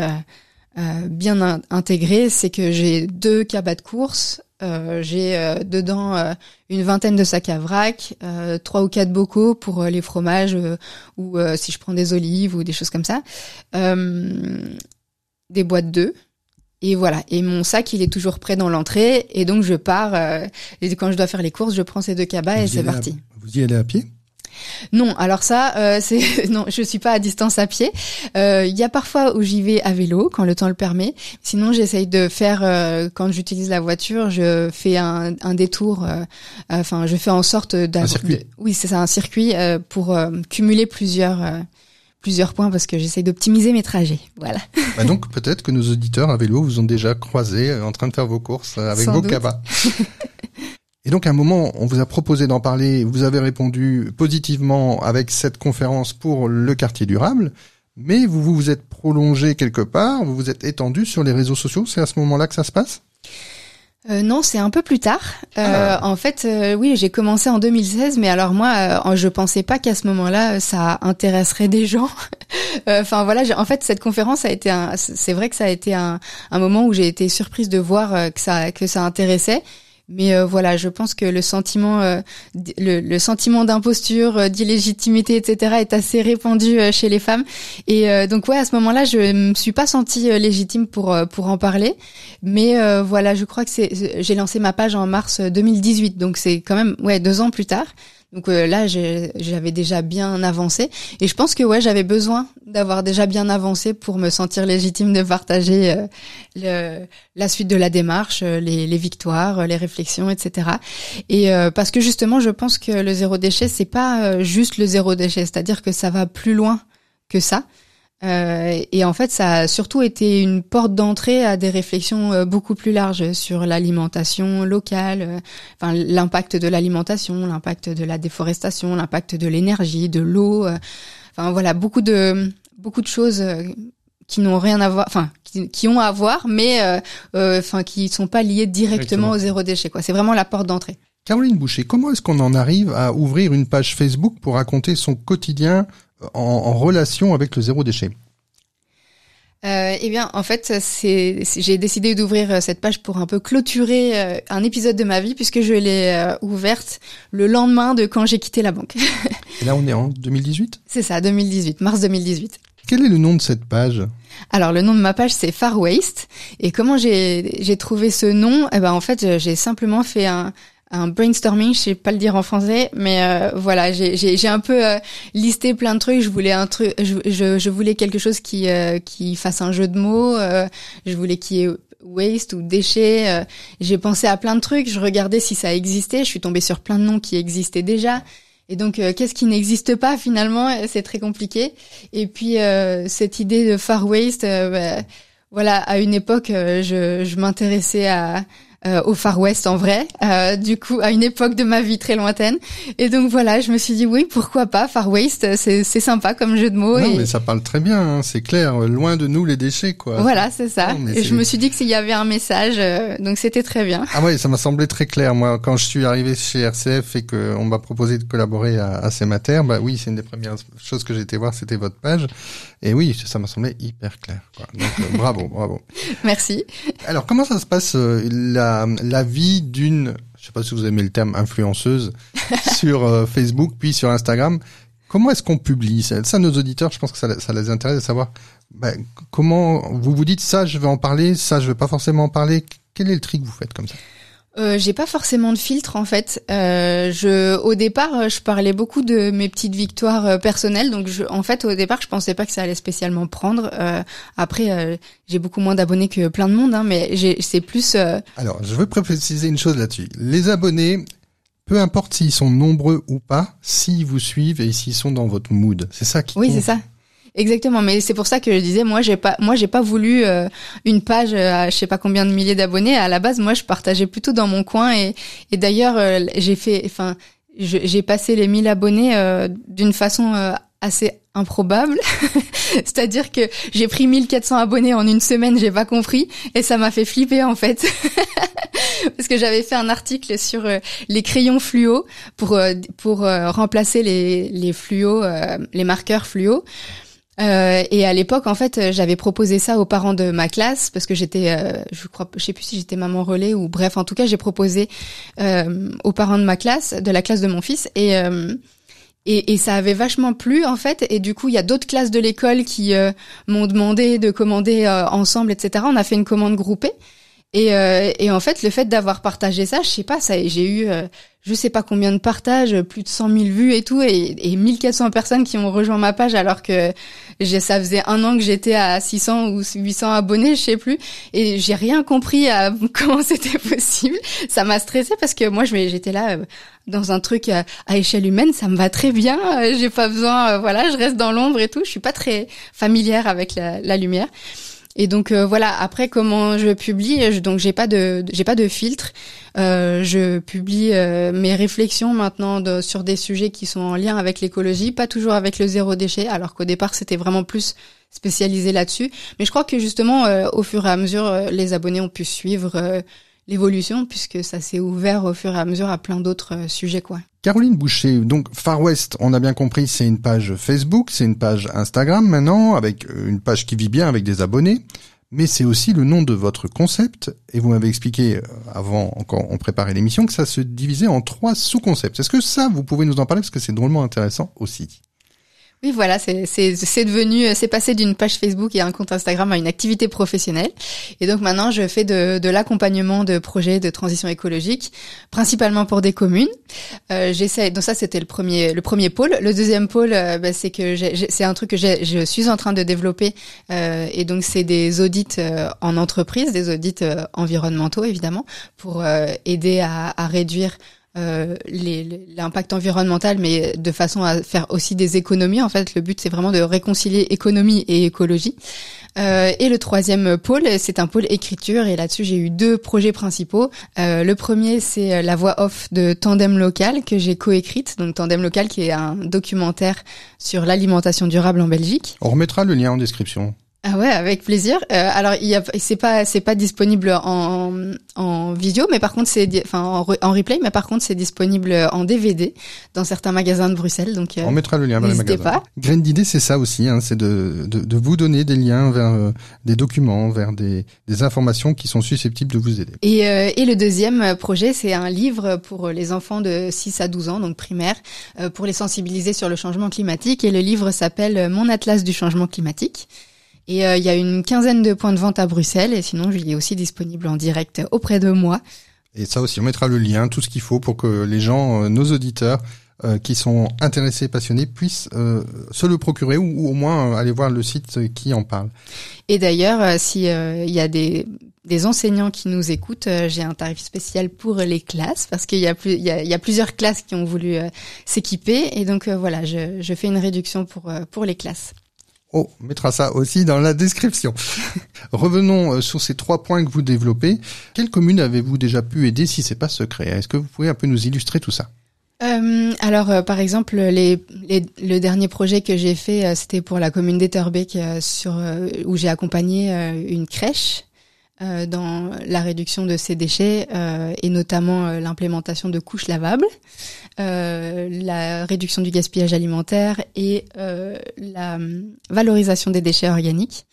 bien intégrée, c'est que j'ai deux cabas de course. j'ai dedans une vingtaine de sacs à vrac, trois ou quatre bocaux pour les fromages ou si je prends des olives ou des choses comme ça, des boîtes d'œufs et voilà. Et mon sac, il est toujours prêt dans l'entrée. Et donc, je pars. Euh, et quand je dois faire les courses, je prends ces deux cabas et c'est parti. vous y allez à pied? Non, alors ça, euh, c'est non, je suis pas à distance à pied. Euh, il y a parfois où j'y vais à vélo quand le temps le permet. Sinon, j'essaye de faire quand j'utilise la voiture, je fais un, un détour. Enfin, je fais en sorte d'avoir. Oui, c'est ça, un circuit pour cumuler plusieurs plusieurs points parce que j'essaie d'optimiser mes trajets. Voilà. Bah donc peut-être que nos auditeurs à vélo vous ont déjà croisé euh, en train de faire vos courses euh, avec vos cabas. Et donc à un moment, on vous a proposé d'en parler, vous avez répondu positivement avec cette conférence pour le quartier durable, mais vous vous êtes prolongé quelque part, vous vous êtes étendu sur les réseaux sociaux, c'est à ce moment-là que ça se passe? Euh, non, c'est un peu plus tard. Euh, ah. En fait, euh, oui, j'ai commencé en 2016, mais alors moi, je pensais pas qu'à ce moment-là, ça intéresserait des gens. Enfin voilà, en fait, cette conférence a été, c'est vrai que ça a été un, un moment où j'ai été surprise de voir que ça que ça intéressait. Mais euh, voilà, je pense que le sentiment, euh, le, sentiment d'imposture, euh, d'illégitimité, etc., est assez répandu chez les femmes. Et donc ouais, à ce moment-là, je me suis pas sentie légitime pour pour en parler. Mais voilà, je crois que c'est, j'ai lancé ma page en mars 2018, donc c'est quand même ouais deux ans plus tard. Donc euh, là, j'avais déjà bien avancé et je pense que ouais, j'avais besoin d'avoir déjà bien avancé pour me sentir légitime de partager euh, la suite de la démarche, euh, les, les, victoires, les réflexions, etc. Et parce que justement, je pense que le zéro déchet, c'est pas juste le zéro déchet, c'est-à-dire que ça va plus loin que ça. Euh, et en fait, ça a surtout été une porte d'entrée à des réflexions euh, beaucoup plus larges sur l'alimentation locale, euh, enfin l'impact de l'alimentation, l'impact de la déforestation, l'impact de l'énergie, de l'eau. enfin voilà, beaucoup de beaucoup de choses qui n'ont rien à voir, enfin qui, ont à voir, mais enfin qui sont pas liées directement, au zéro déchet. Quoi, c'est vraiment la porte d'entrée. Caroline Boucher, comment est-ce qu'on en arrive à ouvrir une page Facebook pour raconter son quotidien en, relation avec le zéro déchet. Euh, eh bien, en fait, c'est, j'ai décidé d'ouvrir euh, cette page pour un peu clôturer euh, un épisode de ma vie puisque je l'ai euh, ouverte le lendemain de quand j'ai quitté la banque. Et là, on est en 2018 C'est ça, 2018, mars 2018. Quel est le nom de cette page? Alors le nom de ma page c'est Far Waste. Et comment j'ai j'ai trouvé ce nom? Eh ben en fait j'ai simplement fait un un brainstorming, je sais pas le dire en français, mais euh, voilà, j'ai un peu euh, listé plein de trucs. Je voulais un truc, je, je, voulais quelque chose qui euh, qui fasse un jeu de mots. je voulais qu'il y ait waste ou déchets. j'ai pensé à plein de trucs. Je regardais si ça existait. Je suis tombée sur plein de noms qui existaient déjà. Et donc, qu'est-ce qui n'existe pas finalement C'est très compliqué. Et puis cette idée de far waste, bah, voilà, à une époque, je, je m'intéressais à euh, au Far West en vrai, euh, du coup à une époque de ma vie très lointaine. Et donc voilà, je me suis dit oui, pourquoi pas Far West, c'est c'est sympa comme jeu de mots. Non, mais ça parle très bien, hein, c'est clair, loin de nous les déchets quoi. Voilà, c'est ça. et je me suis dit que s'il y avait un message, euh, donc c'était très bien. Ah ouais, ça m'a semblé très clair. Moi, quand je suis arrivé chez RCF et qu'on m'a proposé de collaborer à, à Mater, bah oui, c'est une des premières choses que j'ai été voir, c'était votre page. Et oui, ça m'a semblé hyper clair. Quoi. Donc bravo, bravo. Merci. Alors comment ça se passe la la, vie d'une, je sais pas si vous aimez le terme influenceuse, sur euh, Facebook puis sur Instagram. Comment est-ce qu'on publie ça, ça, nos auditeurs, je pense que ça, ça les intéresse de savoir ben, comment vous vous dites ça, je vais en parler, ça, je vais pas forcément en parler. Quel est le tri que vous faites comme ça? Euh, j'ai pas forcément de filtre en fait. Euh, je, au départ, euh, je parlais beaucoup de mes petites victoires euh, personnelles. Donc, je, en fait, au départ, je pensais pas que ça allait spécialement prendre. Euh, après, j'ai beaucoup moins d'abonnés que plein de monde, hein, mais c'est plus. Alors, je veux préciser une chose là-dessus. Les abonnés, peu importe s'ils sont nombreux ou pas, s'ils vous suivent et s'ils sont dans votre mood, c'est ça qui. Oui, c'est ça. Exactement, mais c'est pour ça que je disais, moi j'ai pas, moi j'ai pas voulu euh, une page à je sais pas combien de milliers d'abonnés. À la base, moi je partageais plutôt dans mon coin et, et d'ailleurs euh, j'ai fait, enfin j'ai passé les 1000 abonnés euh, d'une façon assez improbable. C'est-à-dire que j'ai pris 1400 abonnés en une semaine, j'ai pas compris et ça m'a fait flipper en fait. Parce que j'avais fait un article sur les crayons fluo pour pour remplacer les les fluo les marqueurs fluo. Euh, et à l'époque, en fait, j'avais proposé ça aux parents de ma classe parce que j'étais, euh, je crois, je sais plus si j'étais maman relais ou bref, en tout cas, j'ai proposé euh, aux parents de ma classe, de la classe de mon fils, et et, et, ça avait vachement plu en fait. Et du coup, il y a d'autres classes de l'école qui m'ont demandé de commander ensemble, etc. On a fait une commande groupée. Et, euh, et, en fait, le fait d'avoir partagé ça, je sais pas, ça, j'ai eu, euh, je sais pas combien de partages, plus de 100 000 vues et tout, et, et 1400 personnes qui ont rejoint ma page alors que ça faisait un an que j'étais à 600 ou 800 abonnés, je sais plus, et j'ai rien compris à comment c'était possible. Ça m'a stressé parce que moi, j'étais là euh, dans un truc à, échelle humaine, ça me va très bien. j'ai pas besoin, voilà, je reste dans l'ombre et tout. Je suis pas très familière avec la lumière. Et donc euh, voilà. Après, comment je publie je, Donc j'ai pas de j'ai pas de filtre. Euh, je publie euh, mes réflexions maintenant sur des sujets qui sont en lien avec l'écologie, pas toujours avec le zéro déchet, alors qu'au départ c'était vraiment plus spécialisé là-dessus. Mais je crois que justement, au fur et à mesure, les abonnés ont pu suivre l'évolution puisque ça s'est ouvert au fur et à mesure à plein d'autres euh, sujets quoi. Caroline Boucher, donc Far West, on a bien compris, c'est une page Facebook, c'est une page Instagram maintenant, avec euh, une page qui vit bien avec des abonnés, mais c'est aussi le nom de votre concept, et vous m'avez expliqué euh, avant, encore on préparait l'émission, que ça se divisait en trois sous-concepts. Est-ce que ça, vous pouvez nous en parler, parce que c'est drôlement intéressant aussi oui, voilà, c'est devenu, c'est passé d'une page Facebook et un compte Instagram à une activité professionnelle. Et donc maintenant, je fais de, de l'accompagnement de projets de transition écologique, principalement pour des communes. Euh, J'essaie. Donc ça, c'était le premier le premier pôle. Le deuxième pôle, euh, bah, c'est que c'est un truc que je suis en train de développer. Euh, et donc c'est des audits euh, en entreprise, des audits euh, environnementaux évidemment, pour aider à, à réduire euh, l'impact environnemental, mais de façon à faire aussi des économies. En fait, le but, c'est vraiment de réconcilier économie et écologie. Euh, et le troisième pôle, c'est un pôle écriture. Et là-dessus, j'ai eu deux projets principaux. Euh, le premier, c'est la voix off de Tandem Local que j'ai coécrite. Donc Tandem Local, qui est un documentaire sur l'alimentation durable en Belgique. On remettra le lien en description. Ah ouais, avec plaisir. Euh, alors il y a, c'est pas, c'est pas disponible en, en vidéo, mais par contre c'est, enfin en, en, replay, mais par contre c'est disponible en DVD dans certains magasins de Bruxelles. Donc euh, on mettra le lien vers les magasins. Pas. Graine d'idée, c'est ça aussi, hein, c'est de, de, de, vous donner des liens vers euh, des documents, vers des, des informations qui sont susceptibles de vous aider. Et, euh, et le deuxième projet, c'est un livre pour les enfants de 6 à 12 ans, donc primaire, pour les sensibiliser sur le changement climatique. Et le livre s'appelle Mon atlas du changement climatique. Et euh, il y a une quinzaine de points de vente à Bruxelles et sinon il est aussi disponible en direct auprès de moi. Et ça aussi, on mettra le lien, tout ce qu'il faut pour que les gens, euh, nos auditeurs, euh, qui sont intéressés passionnés puissent se le procurer ou, au moins aller voir le site qui en parle. Et d'ailleurs, si il y a des, des enseignants qui nous écoutent, j'ai un tarif spécial pour les classes parce qu'il y a plus, il y a, y a, plusieurs classes qui ont voulu s'équiper et donc voilà, je, je fais une réduction pour pour les classes. Oh, on mettra ça aussi dans la description. Revenons euh, sur ces trois points que vous développez. Quelle commune avez-vous déjà pu aider si c'est pas secret? Est-ce que vous pouvez un peu nous illustrer tout ça? Euh, alors, euh, par exemple, les, le dernier projet que j'ai fait, euh, c'était pour la commune d'Etterbeek, sur où j'ai accompagné une crèche dans la réduction de ses déchets et notamment l'implémentation de couches lavables, la réduction du gaspillage alimentaire et la valorisation des déchets organiques.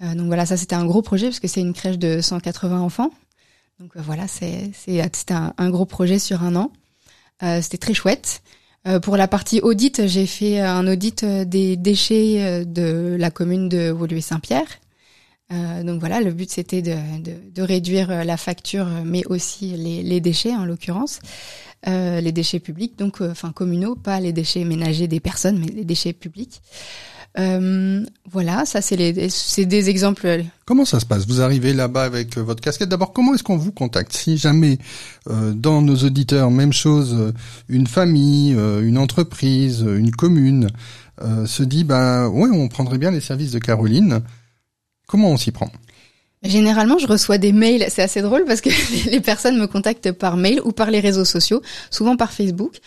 donc voilà, ça c'était un gros projet parce que c'est une crèche de 180 enfants. Donc voilà, c'est c'était un, gros projet sur un an. Euh, c'était très chouette. Euh, pour la partie audit, j'ai fait un audit euh, des déchets de la commune de Woluwe-Saint-Pierre. Donc voilà, le but c'était de, de, réduire la facture, mais aussi les, déchets en l'occurrence, les déchets publics, donc enfin communaux, pas les déchets ménagers des personnes, mais les déchets publics. Euh, voilà, ça c'est les, c'est des exemples. Comment ça se passe? Vous arrivez là-bas avec euh, votre casquette. D'abord, comment est-ce qu'on vous contacte? Si jamais euh, dans nos auditeurs, même chose, euh, une famille, une entreprise, une commune se dit, ben ouais, on prendrait bien les services de Caroline. Comment on s'y prend? Généralement, je reçois des mails. C'est assez drôle parce que les personnes me contactent par mail ou par les réseaux sociaux, souvent par Facebook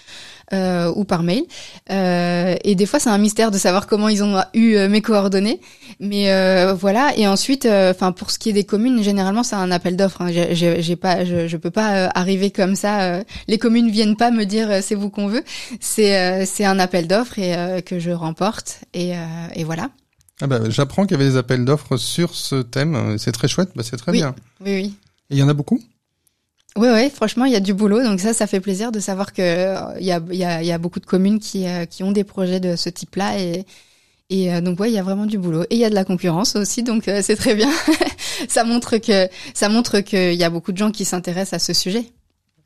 euh, ou par mail. Euh, et des fois, c'est un mystère de savoir comment ils ont eu euh, mes coordonnées. Mais euh, voilà. Et ensuite, euh, enfin, pour ce qui est des communes, généralement, c'est un appel d'offres. Hein. J'ai pas, je, je peux pas arriver comme ça. les communes viennent pas me dire c'est vous qu'on veut. C'est c'est un appel d'offres et que je remporte. Et, et voilà. Ah bah, j'apprends qu'il y avait des appels d'offres sur ce thème. C'est très chouette. Bah, c'est très bien. Oui, oui. Et il y en a beaucoup? Oui, oui, franchement, il y a du boulot. Donc ça, ça fait plaisir de savoir que euh, il y a, y, a, y a beaucoup de communes qui, euh, qui ont des projets de ce type-là. Et, et euh, donc, ouais, il y a vraiment du boulot. Et il y a de la concurrence aussi, donc c'est très bien. ça montre que ça montre qu'il y a beaucoup de gens qui s'intéressent à ce sujet.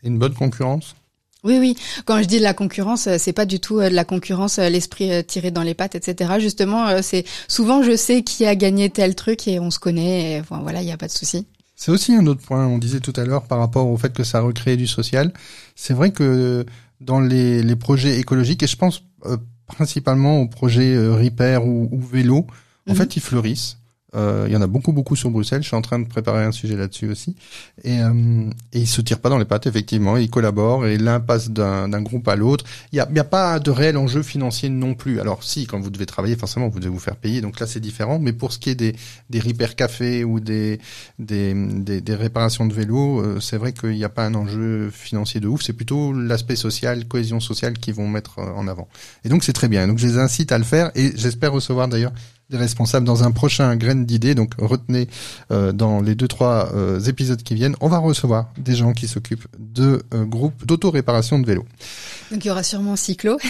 Une bonne concurrence? Oui, oui. Quand je dis de la concurrence, c'est pas du tout de la concurrence, l'esprit tiré dans les pattes, etc. Justement, c'est souvent je sais qui a gagné tel truc et on se connaît. Et voilà, il n'y a pas de souci. C'est aussi un autre point. On disait tout à l'heure par rapport au fait que ça recrée du social. C'est vrai que dans les, les, projets écologiques, et je pense euh, principalement aux projets euh, repair ou, ou vélo, en mhm. fait, ils fleurissent. Euh, il y en a beaucoup, beaucoup sur Bruxelles. Je suis en train de préparer un sujet là-dessus aussi. Et, euh, et ils se tirent pas dans les pattes, effectivement. Ils collaborent et l'un passe d'un groupe à l'autre. Il y a, y a, pas de réel enjeu financier non plus. Alors si, quand vous devez travailler, forcément, vous devez vous faire payer. Donc là, c'est différent. Mais pour ce qui est des, des repair cafés ou des, des, des, des réparations de vélos, euh, c'est vrai qu'il n'y a pas un enjeu financier de ouf. C'est plutôt l'aspect social, cohésion sociale qui vont mettre euh, en avant. Et donc c'est très bien. Donc je les incite à le faire et j'espère recevoir d'ailleurs des responsables dans un prochain graine d'idées. Donc retenez euh, dans les deux trois euh, épisodes qui viennent, on va recevoir des gens qui s'occupent de euh, groupes d'auto-réparation de vélos. Donc il y aura sûrement Cyclo.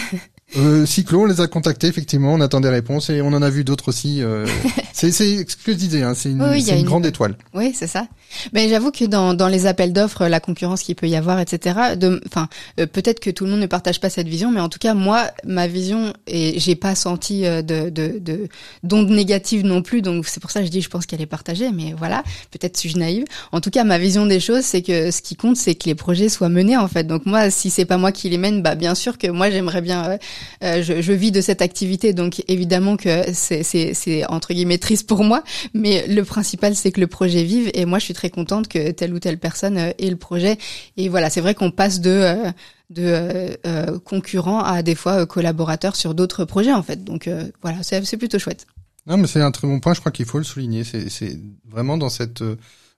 Euh, Cyclo, on les a contactés effectivement, on attend des réponses et on en a vu d'autres aussi. C'est ce que je disais, hein, c'est une, une, grande étoile. Oui, c'est ça. Mais j'avoue que dans, dans les appels d'offres, la concurrence qu'il peut y avoir, etc. Enfin, euh, peut-être que tout le monde ne partage pas cette vision, mais en tout cas moi, ma vision et j'ai pas senti euh, de de d'ondes négatives non plus, donc c'est pour ça que je dis, je pense qu'elle est partagée. Mais voilà, peut-être suis-je naïve. En tout cas, ma vision des choses, c'est que ce qui compte, c'est que les projets soient menés en fait. Donc moi, si c'est pas moi qui les mène, bah bien sûr que moi j'aimerais bien euh, je, je, vis de cette activité, donc évidemment que c'est entre guillemets triste pour moi, mais le principal c'est que le projet vive et moi je suis très contente que telle ou telle personne euh, ait le projet. Et voilà, c'est vrai qu'on passe de euh, de euh, concurrents à des fois collaborateurs sur d'autres projets en fait. Donc voilà, c'est plutôt chouette. Non, mais c'est un très bon point. Je crois qu'il faut le souligner. C'est vraiment dans cette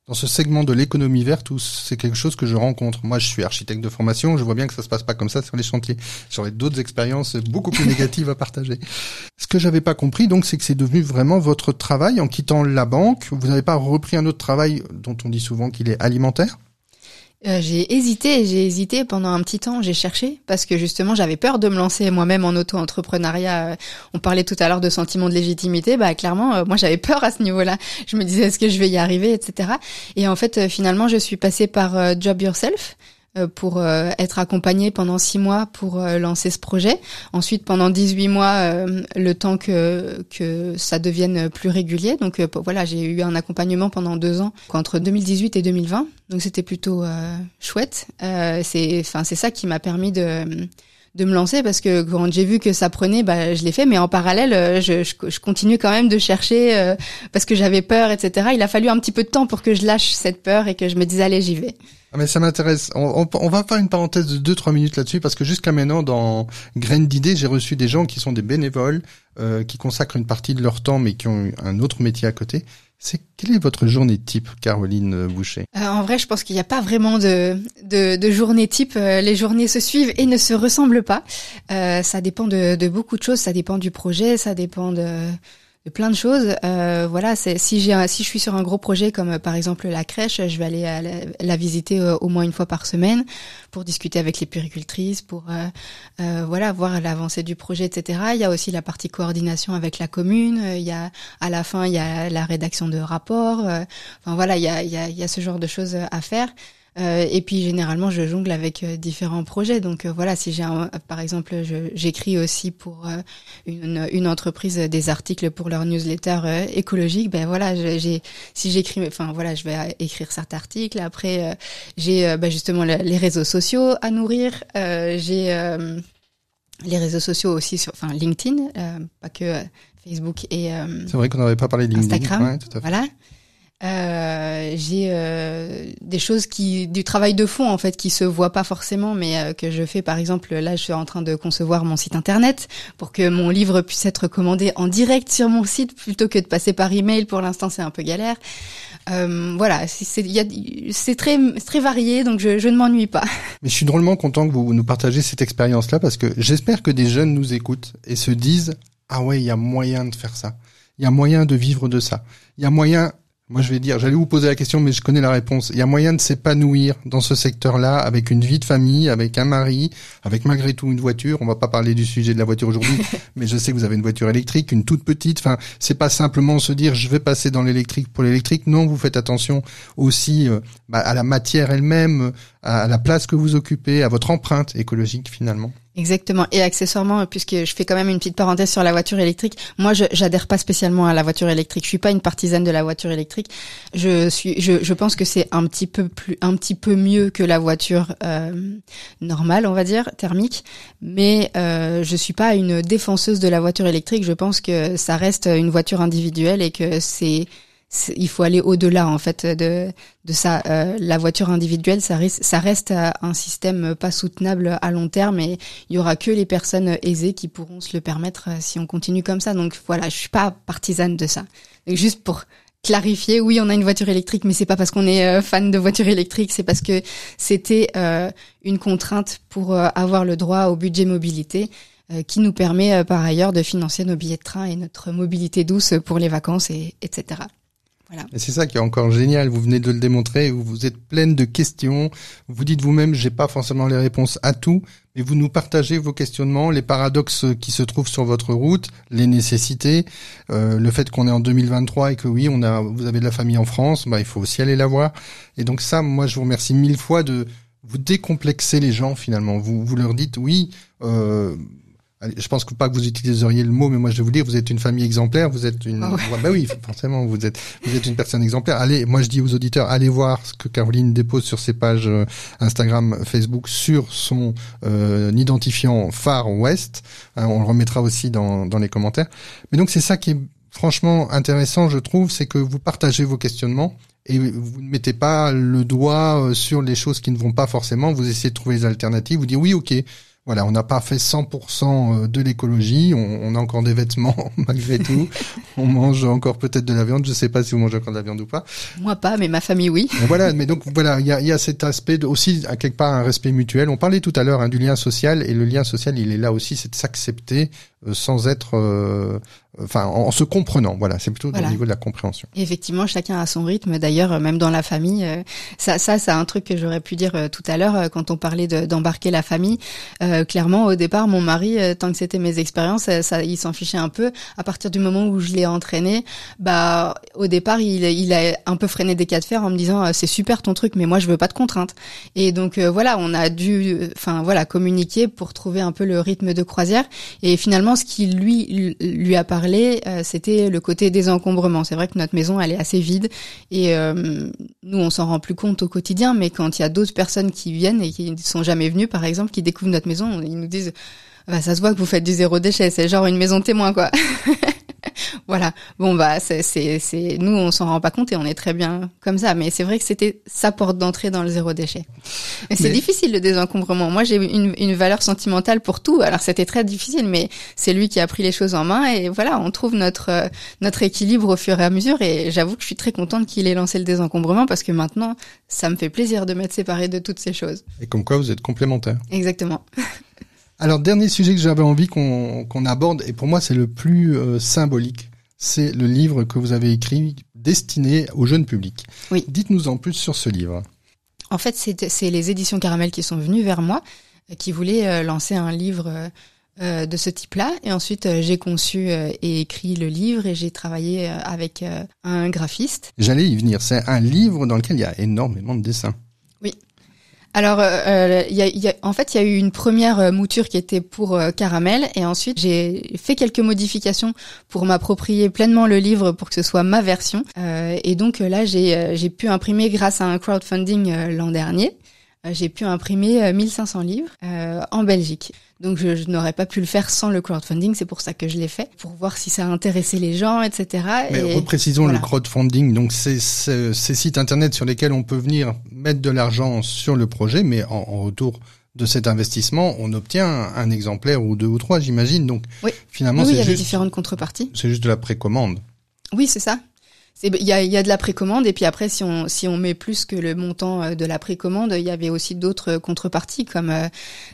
dans ce segment de l'économie verte où c'est quelque chose que je rencontre. Moi, je suis architecte de formation, je vois bien que ça se passe pas comme ça sur les chantiers. J'aurais d'autres expériences beaucoup plus négatives à partager. Ce que j'avais pas compris, donc, c'est que c'est devenu vraiment votre travail en quittant la banque. Vous n'avez pas repris un autre travail dont on dit souvent qu'il est alimentaire? Euh, j'ai hésité, j'ai hésité pendant un petit temps, j'ai cherché parce que justement j'avais peur de me lancer moi-même en auto-entrepreneuriat. Euh, on parlait tout à l'heure de sentiment de légitimité, bah clairement euh, moi j'avais peur à ce niveau-là. Je me disais est-ce que je vais y arriver, etc. Et en fait finalement je suis passée par Job Yourself euh, pour euh, être accompagnée pendant six mois pour euh, lancer ce projet. Ensuite, pendant 18 mois, le temps que que ça devienne plus régulier. Donc voilà, j'ai eu un accompagnement pendant deux ans, entre 2018 et 2020. Donc c'était plutôt chouette. c'est enfin c'est ça qui m'a permis de de me lancer parce que quand j'ai vu que ça prenait, bah, je l'ai fait. Mais en parallèle, euh, je, je, je continue quand même de chercher euh, parce que j'avais peur, etc. Il a fallu un petit peu de temps pour que je lâche cette peur et que je me dise allez, j'y vais. Ah mais ça m'intéresse. On, on, va faire une parenthèse de 2-3 minutes là-dessus parce que jusqu'à maintenant, dans Graines d'idées, j'ai reçu des gens qui sont des bénévoles, euh, qui consacrent une partie de leur temps mais qui ont un autre métier à côté. C'est quelle est votre journée type, Caroline Boucher? Euh, En vrai, je pense qu'il n'y a pas vraiment de, de, journée type. Euh, les journées se suivent et ne se ressemblent pas. Euh, ça dépend de, beaucoup de choses. Ça dépend du projet, ça dépend de plein de choses. Euh, voilà, c'est si j'ai si je suis sur un gros projet comme euh, par exemple la crèche, je vais aller la, visiter euh, au moins une fois par semaine pour discuter avec les puricultrices, pour euh, voilà voir l'avancée du projet, etc. Il y a aussi la partie coordination avec la commune. Il y a à la fin il y a la rédaction de rapports. enfin voilà, il y a, il y a, il y a ce genre de choses à faire. Euh, et puis généralement, je jongle avec euh, différents projets. Donc euh, voilà, si j'ai par exemple, j'écris aussi pour une, une, entreprise des articles pour leur newsletter écologique. Ben voilà, j'ai si j'écris, enfin voilà, je vais écrire certains articles. Après, j'ai ben, justement les réseaux sociaux à nourrir. j'ai les réseaux sociaux aussi sur, enfin LinkedIn, pas que Facebook et. C'est vrai qu'on n'avait pas parlé de LinkedIn. Instagram. tout à fait. Voilà. Euh, j'ai euh, des choses qui du travail de fond en fait qui se voit pas forcément mais euh, que je fais. Par exemple là je suis en train de concevoir mon site internet pour que mon livre puisse être commandé en direct sur mon site plutôt que de passer par email. Pour l'instant c'est un peu galère. Euh, voilà c'est très très varié donc je, je ne m'ennuie pas. Mais je suis drôlement content que vous nous partagez cette expérience là parce que j'espère que des jeunes nous écoutent et se disent ah ouais il y a moyen de faire ça. Il y a moyen de vivre de ça. Il y a moyen moi, je vais dire, j'allais vous poser la question, mais je connais la réponse. Il y a moyen de s'épanouir dans ce secteur-là, avec une vie de famille, avec un mari, avec malgré tout une voiture. On va pas parler du sujet de la voiture aujourd'hui, mais je sais que vous avez une voiture électrique, une toute petite. Enfin, c'est pas simplement se dire, je vais passer dans l'électrique pour l'électrique. Non, vous faites attention aussi euh, bah, à la matière elle-même, à la place que vous occupez, à votre empreinte écologique finalement. Exactement. Et accessoirement, puisque je fais quand même une petite parenthèse sur la voiture électrique, moi, j'adhère pas spécialement à la voiture électrique. Je suis pas une partisane de la voiture électrique. Je suis, je, je pense que c'est un petit peu plus, un petit peu mieux que la voiture euh, normale, on va dire, thermique. Mais euh, je suis pas une défenseuse de la voiture électrique. Je pense que ça reste une voiture individuelle et que c'est il faut aller au-delà en fait de de ça. Euh, la voiture individuelle, ça reste ça reste un système pas soutenable à long terme et il y aura que les personnes aisées qui pourront se le permettre euh, si on continue comme ça. Donc voilà, je suis pas partisane de ça. Juste pour clarifier, oui, on a une voiture électrique, mais c'est pas parce qu'on est euh, fan de voiture électrique, c'est parce que c'était une contrainte pour avoir le droit au budget mobilité qui nous permet par ailleurs de financer nos billets de train et notre mobilité douce pour les vacances et etc. Et c'est ça qui est encore génial. Vous venez de le démontrer. Vous êtes pleine de questions. Vous dites vous-même, j'ai pas forcément les réponses à tout, mais vous nous partagez vos questionnements, les paradoxes qui se trouvent sur votre route, les nécessités, euh, le fait qu'on est en 2023 et que oui, on a, vous avez de la famille en France, bah il faut aussi aller la voir. Et donc ça, moi, je vous remercie mille fois de vous décomplexer les gens finalement. Vous vous leur dites oui. Euh, je pense que pas que vous utiliseriez le mot, mais moi je vais vous dire, vous êtes une famille exemplaire, vous êtes une, ah bah oui, forcément, vous êtes, vous êtes une personne exemplaire. Allez, moi je dis aux auditeurs, allez voir ce que Caroline dépose sur ses pages euh, Instagram, Facebook, sur son euh, identifiant Far West. Hein, on le remettra aussi dans, dans les commentaires. Mais donc c'est ça qui est franchement intéressant, je trouve, c'est que vous partagez vos questionnements et vous ne mettez pas le doigt euh, sur les choses qui ne vont pas forcément. Vous essayez de trouver des alternatives. Vous dites oui, ok voilà, on n'a pas fait 100% euh, de l'écologie, on, a encore des vêtements malgré tout, on mange encore peut-être de la viande, je sais pas si vous mangez encore de la viande ou pas. Moi pas, mais ma famille oui. voilà, mais donc voilà, il y a, y a, cet aspect de, aussi à quelque part un respect mutuel. On parlait tout à l'heure hein, du lien social et le lien social, il est là aussi, c'est de s'accepter euh, sans être euh, enfin en, se comprenant voilà c'est plutôt au niveau de la compréhension. Effectivement chacun a son rythme. D'ailleurs même dans la famille euh, ça ça c'est un truc que j'aurais pu dire euh, tout à l'heure euh, quand on parlait d'embarquer la famille clairement au départ mon mari tant que c'était mes expériences ça il s'en fichait un peu. À partir du moment où je l'ai entraîné bah au départ il il a un peu freiné des cas de fer en me disant c'est super ton truc mais moi je veux pas de contraintes et donc voilà on a dû enfin voilà communiquer pour trouver un peu le rythme de croisière. Et finalement ce qui lui lui parler, c'était le côté désencombrement. C'est vrai que notre maison, elle est assez vide et nous, on s'en rend plus compte au quotidien, mais quand il y a d'autres personnes qui viennent et qui ne sont jamais venues, par exemple, qui découvrent notre maison, ils nous disent bah, ça se voit que vous faites du zéro déchet, c'est genre une maison témoin quoi. voilà. Bon bah c'est c'est nous on s'en rend pas compte et on est très bien comme ça, mais c'est vrai que c'était sa porte d'entrée dans le zéro déchet. Mais c'est difficile le désencombrement. Moi j'ai une, une valeur sentimentale pour tout, alors c'était très difficile, mais c'est lui qui a pris les choses en main et voilà, on trouve notre notre équilibre au fur et à mesure et j'avoue que je suis très contente qu'il ait lancé le désencombrement parce que maintenant ça me fait plaisir de m'être séparée de toutes ces choses. Et comme quoi vous êtes complémentaires. Exactement. Alors, dernier sujet que j'avais envie qu'on aborde, et pour moi c'est le plus euh, symbolique, c'est le livre que vous avez écrit destiné au jeune public. Oui. Dites-nous en plus sur ce livre. En fait, c'est les éditions Caramel qui sont venues vers moi, qui voulaient euh, lancer un livre euh, de ce type-là. Et ensuite, j'ai conçu et écrit le livre et j'ai travaillé avec un graphiste. J'allais y venir. C'est un livre dans lequel il y a énormément de dessins. Oui, alors, euh, euh, y en fait, il y a eu une première euh, mouture qui était pour Caramel, et ensuite j'ai fait quelques modifications pour m'approprier pleinement le livre pour que ce soit ma version. et donc là, j'ai pu imprimer grâce à un crowdfunding l'an dernier. J'ai pu imprimer 1500 livres en Belgique. Donc je, je n'aurais pas pu le faire sans le crowdfunding, c'est pour ça que je l'ai fait, pour voir si ça a intéressé les gens, etc. Mais et reprécisons le crowdfunding, donc c'est ces sites internet sur lesquels on peut venir mettre de l'argent sur le projet, mais en, en, retour de cet investissement, on obtient un exemplaire ou deux ou trois, j'imagine. Donc oui. finalement, oui, c'est il y juste différentes contreparties. C'est juste de la précommande. Oui, c'est ça il y a, y a, de la précommande et puis après si on si on met plus que le montant euh, de la précommande, il y avait aussi d'autres contreparties comme euh,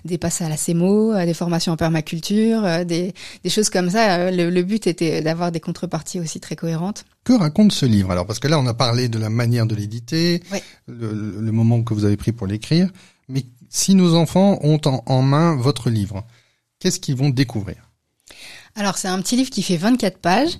des passes à la CEMO, euh, des formations en permaculture, des, des choses comme ça. Le, le but était d'avoir des contreparties aussi très cohérentes. Que raconte ce livre Alors? Parce que là on a parlé de la manière de l'éditer, le, le, moment que vous avez pris pour l'écrire, mais si nos enfants ont en, en main votre livre, qu'est-ce qu'ils vont découvrir? Alors c'est un petit livre qui fait 24 pages.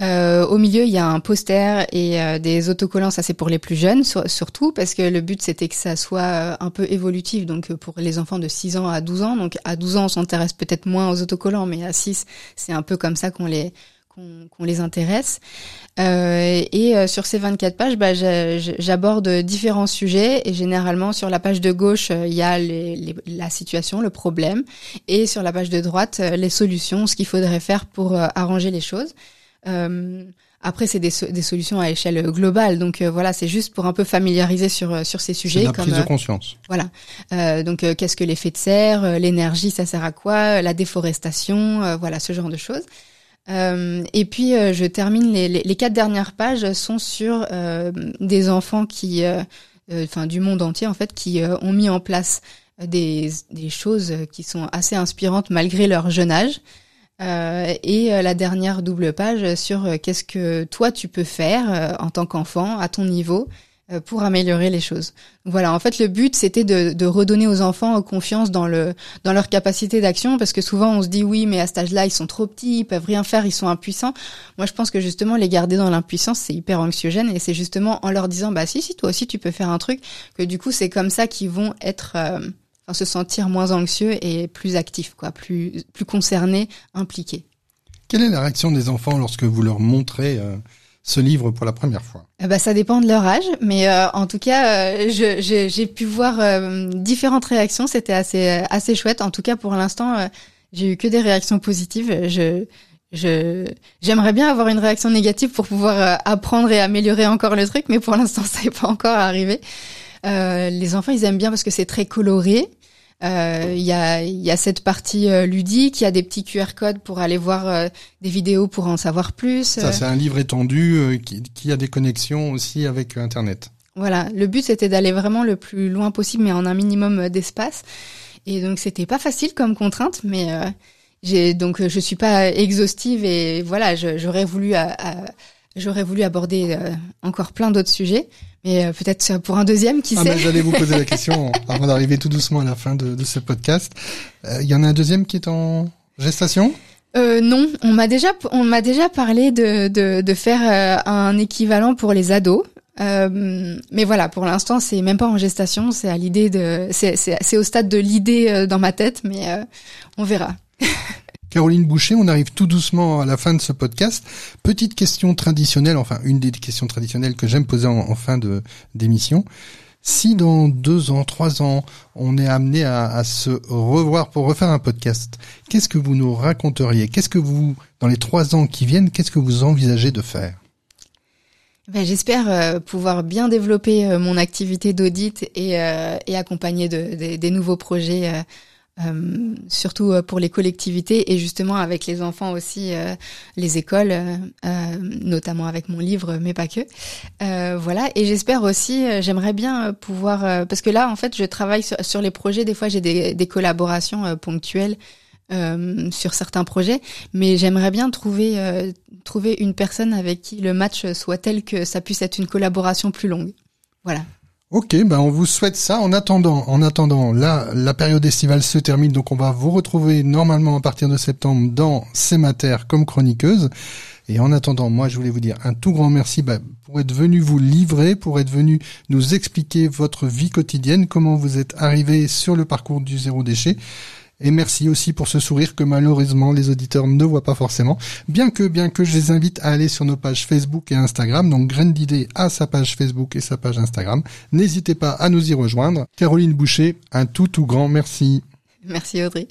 Euh, au milieu, il y a un poster et euh, des autocollants. Ça c'est pour les plus jeunes sur, surtout parce que le but c'était que ça soit euh, un peu évolutif. Donc euh, pour les enfants de 6 ans à 12 ans. Donc à 12 ans, on s'intéresse peut-être moins aux autocollants, mais à 6, c'est un peu comme ça qu'on les qu'on les intéresse. Euh, et euh, sur ces 24 pages, bah, j'aborde différents sujets et généralement sur la page de gauche, euh, il y a les, les, la situation, le problème, et sur la page de droite, euh, les solutions, ce qu'il faudrait faire pour arranger les choses. Après, c'est des, des, solutions à échelle globale, donc voilà, c'est juste pour un peu familiariser sur sur ces sujets. La comme, prise de conscience. Voilà. donc, qu'est-ce que l'effet de serre L'énergie, ça sert à quoi La déforestation, voilà, ce genre de choses. Euh, et puis euh, je termine les, quatre dernières pages sont sur euh, des enfants qui, enfin du monde entier en fait, qui ont mis en place des, choses qui sont assez inspirantes malgré leur jeune âge. et la dernière double page sur qu'est-ce que toi tu peux faire en tant qu'enfant à ton niveau pour améliorer les choses. Voilà, en fait, le but c'était de, de, redonner aux enfants confiance dans le dans leur capacité d'action, parce que souvent on se dit oui, mais à cet âge-là ils sont trop petits, ils peuvent rien faire, ils sont impuissants. Moi, je pense que justement les garder dans l'impuissance c'est hyper anxiogène, et c'est justement en leur disant bah si si toi aussi tu peux faire un truc que du coup c'est comme ça qu'ils vont être euh, se sentir moins anxieux et plus actifs, quoi, plus plus concernés, impliqués. Quelle est la réaction des enfants lorsque vous leur montrez euh ce livre pour la première fois bah, Ça dépend de leur âge, mais euh, en tout cas, euh, j'ai pu voir euh, différentes réactions. C'était assez, assez chouette. En tout cas, pour l'instant, euh, j'ai eu que des réactions positives. Je je j'aimerais bien avoir une réaction négative pour pouvoir euh, apprendre et améliorer encore le truc, mais pour l'instant, ça n'est pas encore arrivé. les enfants, ils aiment bien parce que c'est très coloré. Euh, il y, a, y, a, cette partie euh, ludique, il y a des petits QR codes pour aller voir euh, des vidéos pour en savoir plus. Ça, c'est un livre étendu qui, qui, a des connexions aussi avec Internet. Voilà, le but c'était d'aller vraiment le plus loin possible, mais en un minimum d'espace. Et donc c'était pas facile comme contrainte, mais j'ai donc je suis pas exhaustive et voilà, j'aurais voulu j'aurais voulu aborder encore plein d'autres sujets. Mais euh, peut-être pour un deuxième, qui ah, sait J'allais vous poser la question avant d'arriver tout doucement à la fin de, de ce podcast. Il euh, y en a un deuxième qui est en gestation? Euh, non, on m'a déjà on m'a déjà parlé de de, de faire euh, un équivalent pour les ados. Euh, mais voilà, pour l'instant, c'est même pas en gestation, c'est à l'idée de, c'est c'est au stade de l'idée dans ma tête, mais on verra. Caroline Boucher, on arrive tout doucement à la fin de ce podcast. Petite question traditionnelle, enfin une des questions traditionnelles que j'aime poser en, fin de d'émission. Si dans deux ans, trois ans, on est amené à, se revoir pour refaire un podcast, qu'est-ce que vous nous raconteriez? Qu'est-ce que vous, dans les trois ans qui viennent, qu'est-ce que vous envisagez de faire? Ben, J'espère euh, pouvoir bien développer euh, mon activité d'audit et, euh, accompagner de, des nouveaux projets euh, surtout euh, pour les collectivités et justement avec les enfants aussi, euh, les écoles, notamment avec mon livre, mais pas que. voilà, et j'espère aussi, j'aimerais bien pouvoir, parce que là, en fait, je travaille sur, les projets. Des fois, j'ai des, des, collaborations ponctuelles. sur certains projets, mais j'aimerais bien trouver trouver une personne avec qui le match soit tel que ça puisse être une collaboration plus longue. Voilà. Ok, ben on vous souhaite ça. En attendant, en attendant, là, la période estivale se termine, donc on va vous retrouver normalement à partir de septembre dans Sémater comme chroniqueuse. Et en attendant, moi, je voulais vous dire un tout grand merci bah, pour être venu vous livrer, pour être venu nous expliquer votre vie quotidienne, comment vous êtes arrivé sur le parcours du zéro déchet. Et merci aussi pour ce sourire que malheureusement les auditeurs ne voient pas forcément. Bien que, bien que je les invite à aller sur nos pages Facebook et Instagram. Donc Graine d'idée à sa page Facebook et sa page Instagram. N'hésitez pas à nous y rejoindre. Caroline Boucher, un tout tout grand merci. Merci Audrey.